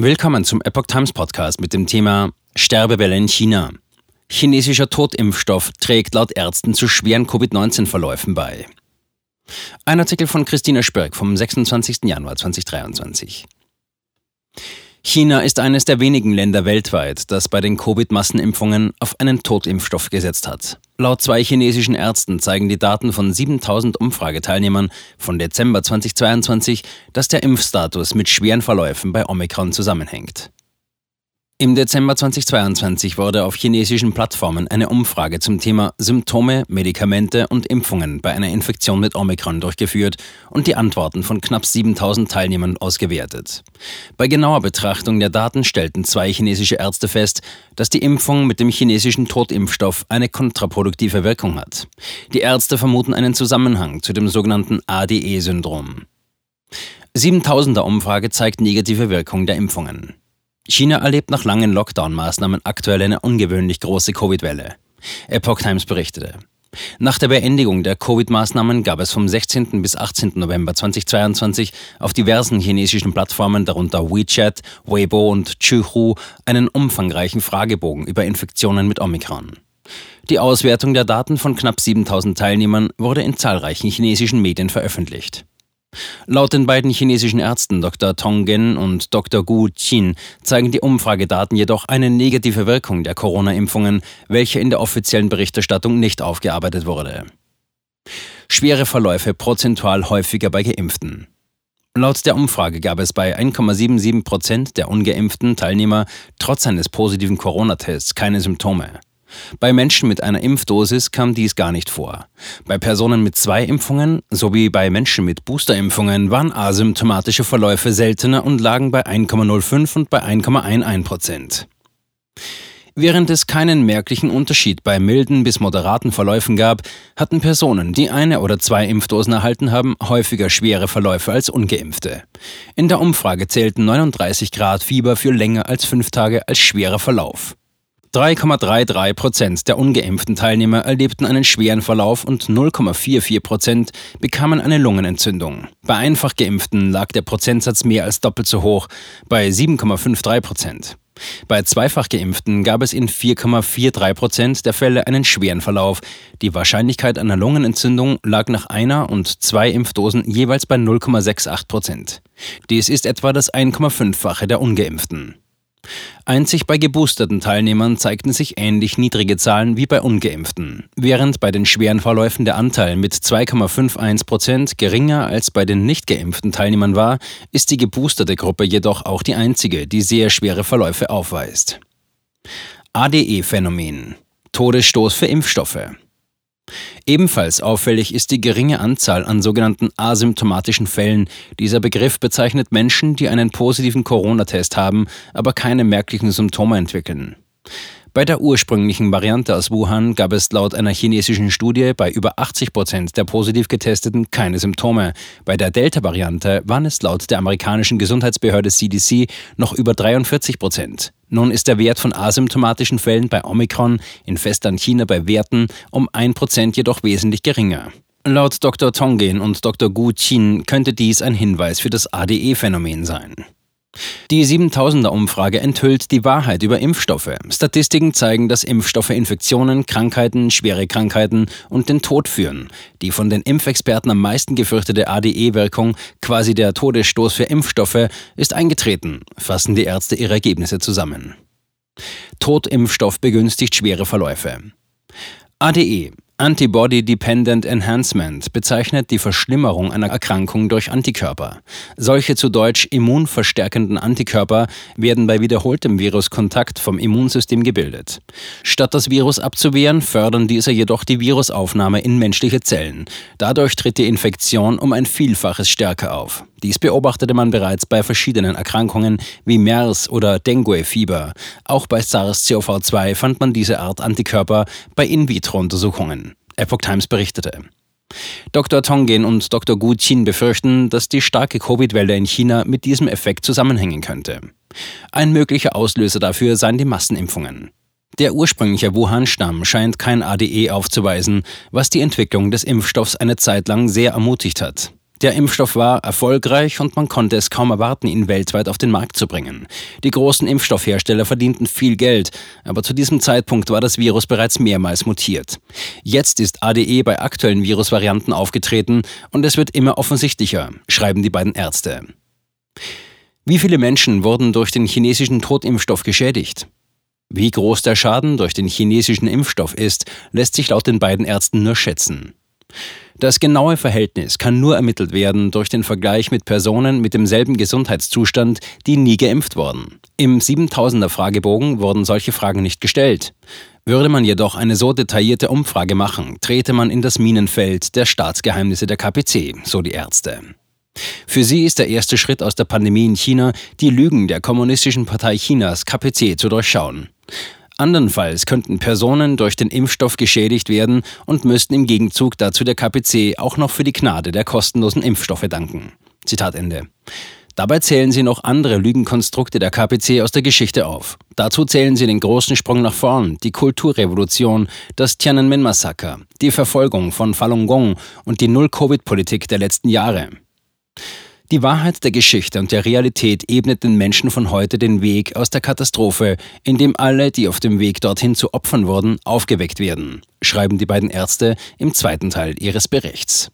Willkommen zum Epoch Times Podcast mit dem Thema Sterbewelle in China. Chinesischer Totimpfstoff trägt laut Ärzten zu schweren Covid-19-Verläufen bei. Ein Artikel von Christina Spörk vom 26. Januar 2023. China ist eines der wenigen Länder weltweit, das bei den Covid-Massenimpfungen auf einen Totimpfstoff gesetzt hat. Laut zwei chinesischen Ärzten zeigen die Daten von 7000 Umfrageteilnehmern von Dezember 2022, dass der Impfstatus mit schweren Verläufen bei Omikron zusammenhängt. Im Dezember 2022 wurde auf chinesischen Plattformen eine Umfrage zum Thema Symptome, Medikamente und Impfungen bei einer Infektion mit Omikron durchgeführt und die Antworten von knapp 7000 Teilnehmern ausgewertet. Bei genauer Betrachtung der Daten stellten zwei chinesische Ärzte fest, dass die Impfung mit dem chinesischen Totimpfstoff eine kontraproduktive Wirkung hat. Die Ärzte vermuten einen Zusammenhang zu dem sogenannten ADE-Syndrom. 7000er Umfrage zeigt negative Wirkung der Impfungen. China erlebt nach langen Lockdown-Maßnahmen aktuell eine ungewöhnlich große Covid-Welle. Epoch Times berichtete. Nach der Beendigung der Covid-Maßnahmen gab es vom 16. bis 18. November 2022 auf diversen chinesischen Plattformen, darunter WeChat, Weibo und Chuhu, einen umfangreichen Fragebogen über Infektionen mit Omikron. Die Auswertung der Daten von knapp 7000 Teilnehmern wurde in zahlreichen chinesischen Medien veröffentlicht. Laut den beiden chinesischen Ärzten Dr. Tong Gen und Dr. Gu Qin zeigen die Umfragedaten jedoch eine negative Wirkung der Corona-Impfungen, welche in der offiziellen Berichterstattung nicht aufgearbeitet wurde. Schwere Verläufe prozentual häufiger bei Geimpften. Laut der Umfrage gab es bei 1,77 Prozent der ungeimpften Teilnehmer trotz eines positiven Corona-Tests keine Symptome. Bei Menschen mit einer Impfdosis kam dies gar nicht vor. Bei Personen mit zwei Impfungen sowie bei Menschen mit Boosterimpfungen waren asymptomatische Verläufe seltener und lagen bei 1,05 und bei 1,11 Prozent. Während es keinen merklichen Unterschied bei milden bis moderaten Verläufen gab, hatten Personen, die eine oder zwei Impfdosen erhalten haben, häufiger schwere Verläufe als ungeimpfte. In der Umfrage zählten 39 Grad Fieber für länger als fünf Tage als schwerer Verlauf. 3,33 Prozent der ungeimpften Teilnehmer erlebten einen schweren Verlauf und 0,44 Prozent bekamen eine Lungenentzündung. Bei einfach geimpften lag der Prozentsatz mehr als doppelt so hoch, bei 7,53 Prozent. Bei zweifach geimpften gab es in 4,43 Prozent der Fälle einen schweren Verlauf. Die Wahrscheinlichkeit einer Lungenentzündung lag nach einer und zwei Impfdosen jeweils bei 0,68 Prozent. Dies ist etwa das 1,5-fache der ungeimpften. Einzig bei geboosterten Teilnehmern zeigten sich ähnlich niedrige Zahlen wie bei ungeimpften, während bei den schweren Verläufen der Anteil mit 2,51 Prozent geringer als bei den nicht geimpften Teilnehmern war, ist die geboosterte Gruppe jedoch auch die einzige, die sehr schwere Verläufe aufweist. ADE-Phänomen Todesstoß für Impfstoffe Ebenfalls auffällig ist die geringe Anzahl an sogenannten asymptomatischen Fällen. Dieser Begriff bezeichnet Menschen, die einen positiven Corona-Test haben, aber keine merklichen Symptome entwickeln. Bei der ursprünglichen Variante aus Wuhan gab es laut einer chinesischen Studie bei über 80 Prozent der positiv Getesteten keine Symptome. Bei der Delta-Variante waren es laut der amerikanischen Gesundheitsbehörde CDC noch über 43 Prozent. Nun ist der Wert von asymptomatischen Fällen bei Omikron in Festland China bei Werten um 1 Prozent jedoch wesentlich geringer. Laut Dr. Tongen und Dr. Gu Qin könnte dies ein Hinweis für das ADE-Phänomen sein. Die 7000er-Umfrage enthüllt die Wahrheit über Impfstoffe. Statistiken zeigen, dass Impfstoffe Infektionen, Krankheiten, schwere Krankheiten und den Tod führen. Die von den Impfexperten am meisten gefürchtete ADE-Wirkung, quasi der Todesstoß für Impfstoffe, ist eingetreten, fassen die Ärzte ihre Ergebnisse zusammen. Totimpfstoff begünstigt schwere Verläufe. ADE Antibody-Dependent Enhancement bezeichnet die Verschlimmerung einer Erkrankung durch Antikörper. Solche zu Deutsch immunverstärkenden Antikörper werden bei wiederholtem Viruskontakt vom Immunsystem gebildet. Statt das Virus abzuwehren, fördern diese jedoch die Virusaufnahme in menschliche Zellen. Dadurch tritt die Infektion um ein Vielfaches stärker auf. Dies beobachtete man bereits bei verschiedenen Erkrankungen wie MERS oder Dengue-Fieber. Auch bei SARS-CoV-2 fand man diese Art Antikörper bei In-vitro-Untersuchungen. Epoch Times berichtete. Dr. Tongen und Dr. Gu Qin befürchten, dass die starke Covid-Welle in China mit diesem Effekt zusammenhängen könnte. Ein möglicher Auslöser dafür seien die Massenimpfungen. Der ursprüngliche Wuhan-Stamm scheint kein ADE aufzuweisen, was die Entwicklung des Impfstoffs eine Zeit lang sehr ermutigt hat. Der Impfstoff war erfolgreich und man konnte es kaum erwarten, ihn weltweit auf den Markt zu bringen. Die großen Impfstoffhersteller verdienten viel Geld, aber zu diesem Zeitpunkt war das Virus bereits mehrmals mutiert. Jetzt ist ADE bei aktuellen Virusvarianten aufgetreten und es wird immer offensichtlicher, schreiben die beiden Ärzte. Wie viele Menschen wurden durch den chinesischen Totimpfstoff geschädigt? Wie groß der Schaden durch den chinesischen Impfstoff ist, lässt sich laut den beiden Ärzten nur schätzen. Das genaue Verhältnis kann nur ermittelt werden durch den Vergleich mit Personen mit demselben Gesundheitszustand, die nie geimpft wurden. Im 7000er Fragebogen wurden solche Fragen nicht gestellt. Würde man jedoch eine so detaillierte Umfrage machen, trete man in das Minenfeld der Staatsgeheimnisse der KPC, so die Ärzte. Für sie ist der erste Schritt aus der Pandemie in China, die Lügen der Kommunistischen Partei Chinas KPC zu durchschauen. Andernfalls könnten Personen durch den Impfstoff geschädigt werden und müssten im Gegenzug dazu der KPC auch noch für die Gnade der kostenlosen Impfstoffe danken. Zitat Ende. Dabei zählen sie noch andere Lügenkonstrukte der KPC aus der Geschichte auf. Dazu zählen sie den großen Sprung nach vorn, die Kulturrevolution, das Tiananmen-Massaker, die Verfolgung von Falun Gong und die Null-Covid-Politik der letzten Jahre. Die Wahrheit der Geschichte und der Realität ebnet den Menschen von heute den Weg aus der Katastrophe, in dem alle, die auf dem Weg dorthin zu Opfern wurden, aufgeweckt werden, schreiben die beiden Ärzte im zweiten Teil ihres Berichts.